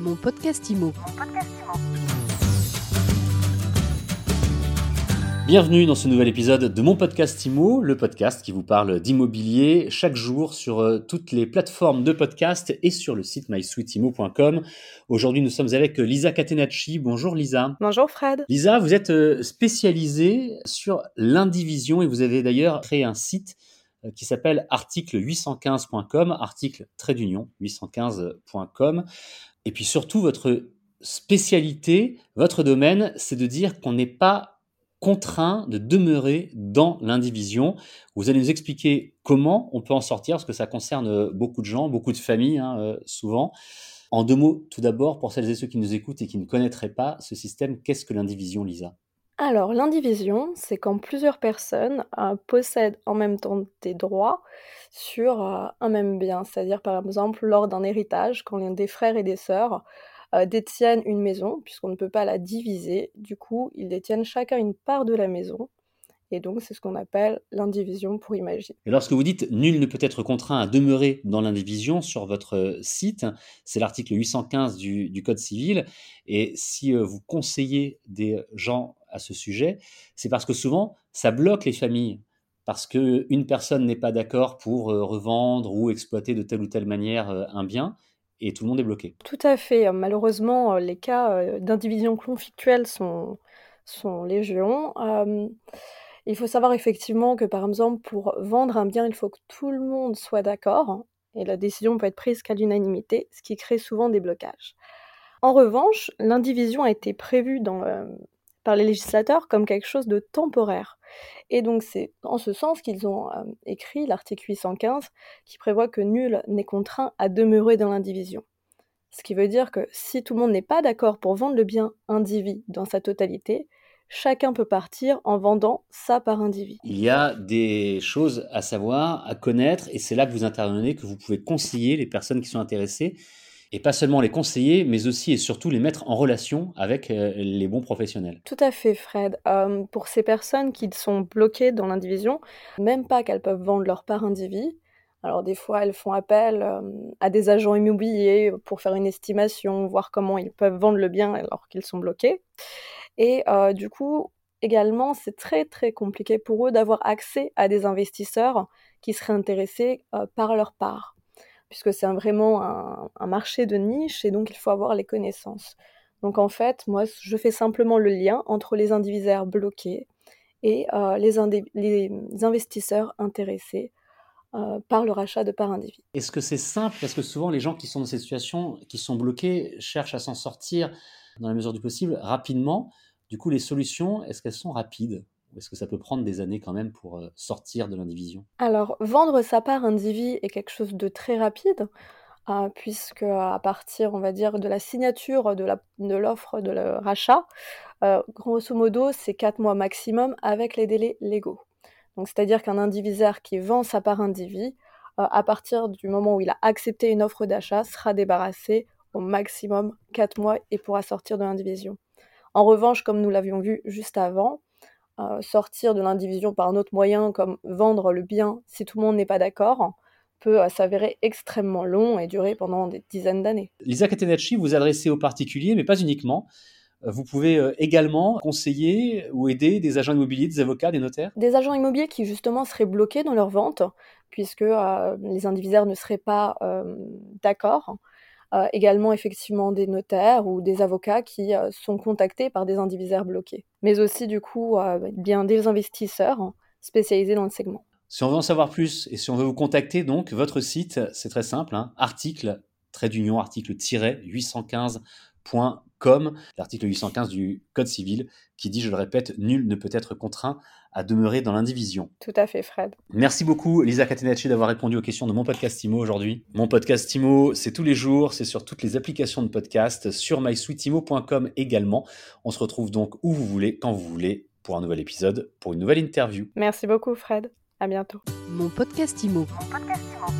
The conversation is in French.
Mon podcast IMO. Bienvenue dans ce nouvel épisode de mon podcast IMO, le podcast qui vous parle d'immobilier chaque jour sur euh, toutes les plateformes de podcast et sur le site mysweetimo.com. Aujourd'hui, nous sommes avec Lisa Catenacci. Bonjour Lisa. Bonjour Fred. Lisa, vous êtes euh, spécialisée sur l'indivision et vous avez d'ailleurs créé un site qui s'appelle article815.com, article trait d'union 815.com. Et puis surtout, votre spécialité, votre domaine, c'est de dire qu'on n'est pas contraint de demeurer dans l'indivision. Vous allez nous expliquer comment on peut en sortir, parce que ça concerne beaucoup de gens, beaucoup de familles, hein, euh, souvent. En deux mots, tout d'abord, pour celles et ceux qui nous écoutent et qui ne connaîtraient pas ce système, qu'est-ce que l'indivision, Lisa? Alors, l'indivision, c'est quand plusieurs personnes euh, possèdent en même temps des droits sur euh, un même bien. C'est-à-dire, par exemple, lors d'un héritage, quand des frères et des sœurs euh, détiennent une maison, puisqu'on ne peut pas la diviser. Du coup, ils détiennent chacun une part de la maison. Et donc, c'est ce qu'on appelle l'indivision pour imaginer. Et lorsque vous dites nul ne peut être contraint à demeurer dans l'indivision sur votre site, c'est l'article 815 du, Code civil. Et si vous conseillez des gens à ce sujet, c'est parce que souvent, ça bloque les familles. Parce qu'une personne n'est pas d'accord pour euh, revendre ou exploiter de telle ou telle manière un bien et tout le monde est bloqué. Tout à fait. Malheureusement, les cas d'indivision conflictuelle sont, sont légion. il faut savoir effectivement que, par exemple, pour vendre un bien, il faut que tout le monde soit d'accord. Et la décision peut être prise qu'à l'unanimité, ce qui crée souvent des blocages. En revanche, l'indivision a été prévue dans, par les législateurs comme quelque chose de temporaire. Et donc c'est en ce sens qu'ils ont euh, écrit l'article 815 qui prévoit que nul n'est contraint à demeurer dans l'indivision. Ce qui veut dire que si tout le monde n'est pas d'accord pour vendre le bien indivis dans sa totalité, chacun peut partir en vendant sa part indivis. Il y a des choses à savoir, à connaître, et c'est là que vous intervenez, que vous pouvez conseiller les personnes qui sont intéressées et pas seulement les conseiller, mais aussi et surtout les mettre en relation avec euh, les bons professionnels. Tout à fait, Fred. Euh, pour ces personnes qui sont bloquées dans l'indivision, même pas qu'elles peuvent vendre leur part indivis, alors des fois, elles font appel euh, à des agents immobiliers pour faire une estimation, voir comment ils peuvent vendre le bien alors qu'ils sont bloqués. Et du coup, également, c'est très très compliqué pour eux d'avoir accès à des investisseurs qui seraient intéressés par leur part puisque c'est vraiment un, marché de niche et donc il faut avoir les connaissances. Donc en fait, moi, je fais simplement le lien entre les indivisaires bloqués et euh, les, investisseurs intéressés euh, par le rachat de parts individuelles. Est-ce que c'est simple? Parce que souvent, les gens qui sont dans cette situation, qui sont bloqués, cherchent à s'en sortir dans la mesure du possible rapidement. Du coup, les solutions, est-ce qu'elles sont rapides? Est-ce que ça peut prendre des années quand même pour euh, sortir de l'indivision? Alors, vendre sa part indivis est quelque chose de très rapide, euh, puisque à partir, on va dire, de la signature de l'offre de, rachat, euh, grosso modo, c'est 4 mois maximum avec les délais légaux. Donc, c'est-à-dire qu'un indivisaire qui vend sa part indivis, à partir du moment où il a accepté une offre d'achat, sera débarrassé au maximum 4 mois et pourra sortir de l'indivision. En revanche, comme nous l'avions vu juste avant, sortir de l'indivision par un autre moyen, comme vendre le bien, si tout le monde n'est pas d'accord, peut euh, s'avérer extrêmement long et durer pendant des dizaines d'années. Lisa Catenacci, vous adressez aux particuliers, mais pas uniquement. Euh, vous pouvez euh, également conseiller ou aider des agents immobiliers, des avocats, des notaires? Des agents immobiliers qui justement seraient bloqués dans leur vente, puisque les indivisaires ne seraient pas d'accord. Euh, également effectivement des notaires ou des avocats qui euh, sont contactés par des indivisaires bloqués, mais aussi du coup euh, bien des investisseurs hein, spécialisés dans le segment. Si on veut en savoir plus et si on veut vous contacter, donc votre site, c'est très simple, hein, article, trait d'union, article-815 comme l'article 815 du Code civil qui dit, je le répète, nul ne peut être contraint à demeurer dans l'indivision. Tout à fait, Fred. Merci beaucoup, Lisa Catenacci, d'avoir répondu aux questions de mon podcast Imo aujourd'hui. Mon podcast Imo, c'est tous les jours, c'est sur toutes les applications de podcast, sur mysweetimo.com également. On se retrouve donc où vous voulez, quand vous voulez, pour un nouvel épisode, pour une nouvelle interview. Merci beaucoup, Fred. À bientôt. Mon podcast Imo. Mon podcast Imo.